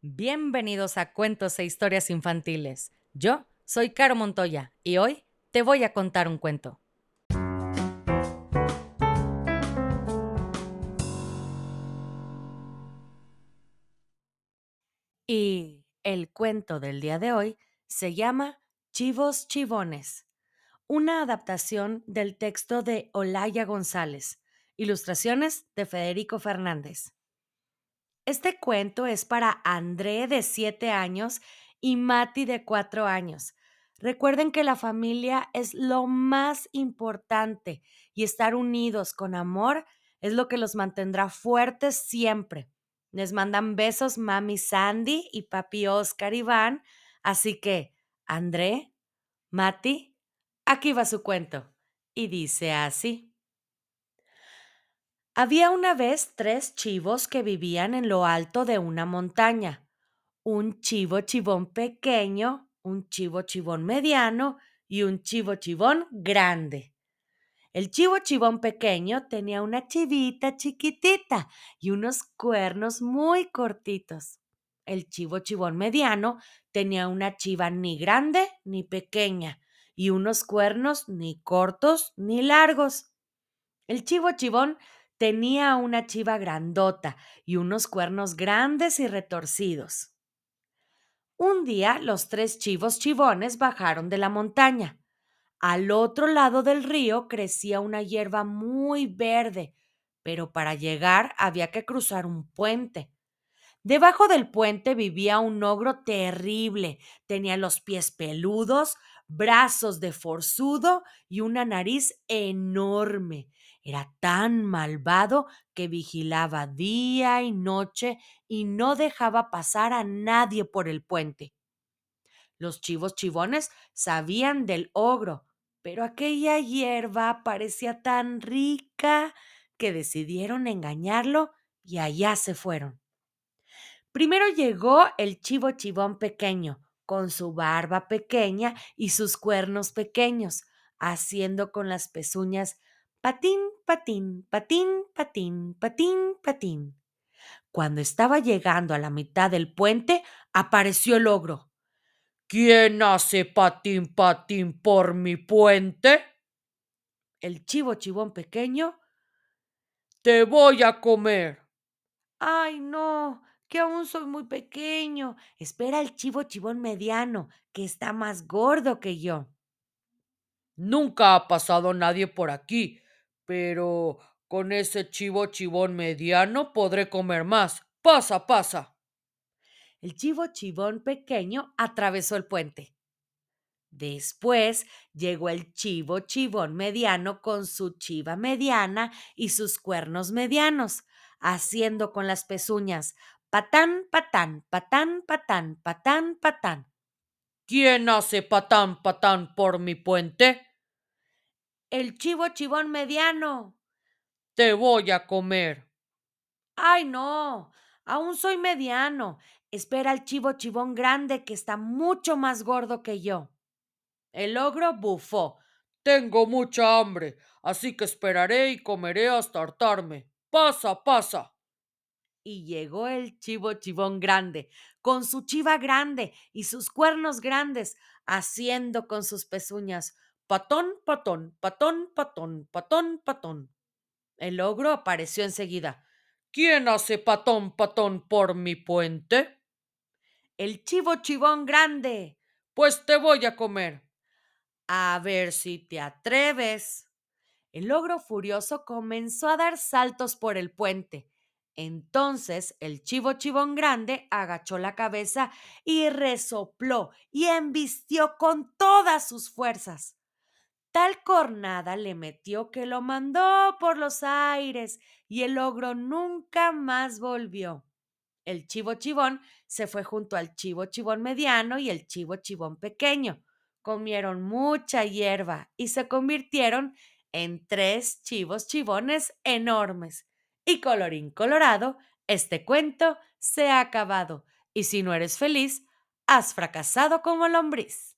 Bienvenidos a Cuentos e Historias Infantiles. Yo soy Caro Montoya y hoy te voy a contar un cuento. Y el cuento del día de hoy se llama Chivos Chivones, una adaptación del texto de Olaya González, ilustraciones de Federico Fernández. Este cuento es para André de 7 años y Mati de 4 años. Recuerden que la familia es lo más importante y estar unidos con amor es lo que los mantendrá fuertes siempre. Les mandan besos mami Sandy y papi Oscar Iván. Así que, André, Mati, aquí va su cuento. Y dice así. Había una vez tres chivos que vivían en lo alto de una montaña. Un chivo chivón pequeño, un chivo chivón mediano y un chivo chivón grande. El chivo chivón pequeño tenía una chivita chiquitita y unos cuernos muy cortitos. El chivo chivón mediano tenía una chiva ni grande ni pequeña y unos cuernos ni cortos ni largos. El chivo chivón tenía una chiva grandota y unos cuernos grandes y retorcidos. Un día los tres chivos chivones bajaron de la montaña. Al otro lado del río crecía una hierba muy verde, pero para llegar había que cruzar un puente. Debajo del puente vivía un ogro terrible. Tenía los pies peludos, brazos de forzudo y una nariz enorme. Era tan malvado que vigilaba día y noche y no dejaba pasar a nadie por el puente. Los chivos chivones sabían del ogro, pero aquella hierba parecía tan rica que decidieron engañarlo y allá se fueron. Primero llegó el chivo chivón pequeño, con su barba pequeña y sus cuernos pequeños, haciendo con las pezuñas patín, patín, patín, patín, patín, patín. Cuando estaba llegando a la mitad del puente, apareció el ogro. ¿Quién hace patín patín por mi puente? El chivo chivón pequeño. Te voy a comer. Ay, no, que aún soy muy pequeño. Espera el chivo chivón mediano, que está más gordo que yo. Nunca ha pasado nadie por aquí, pero con ese chivo chivón mediano podré comer más. Pasa, pasa. El chivo chivón pequeño atravesó el puente. Después llegó el chivo chivón mediano con su chiva mediana y sus cuernos medianos, haciendo con las pezuñas patán, patán, patán, patán, patán, patán. ¿Quién hace patán, patán por mi puente? El chivo chivón mediano. Te voy a comer. Ay, no, aún soy mediano. Espera al chivo chivón grande que está mucho más gordo que yo. El ogro bufó. Tengo mucha hambre, así que esperaré y comeré hasta hartarme. Pasa, pasa. Y llegó el chivo chivón grande, con su chiva grande y sus cuernos grandes, haciendo con sus pezuñas patón, patón, patón, patón, patón, patón. El ogro apareció enseguida. ¿Quién hace patón, patón por mi puente? El chivo chivón grande. Pues te voy a comer. A ver si te atreves. El ogro furioso comenzó a dar saltos por el puente. Entonces el chivo chivón grande agachó la cabeza y resopló y embistió con todas sus fuerzas. Tal cornada le metió que lo mandó por los aires y el ogro nunca más volvió. El chivo chivón se fue junto al chivo chivón mediano y el chivo chivón pequeño. Comieron mucha hierba y se convirtieron en tres chivos chivones enormes. Y colorín colorado, este cuento se ha acabado. Y si no eres feliz, has fracasado como lombriz.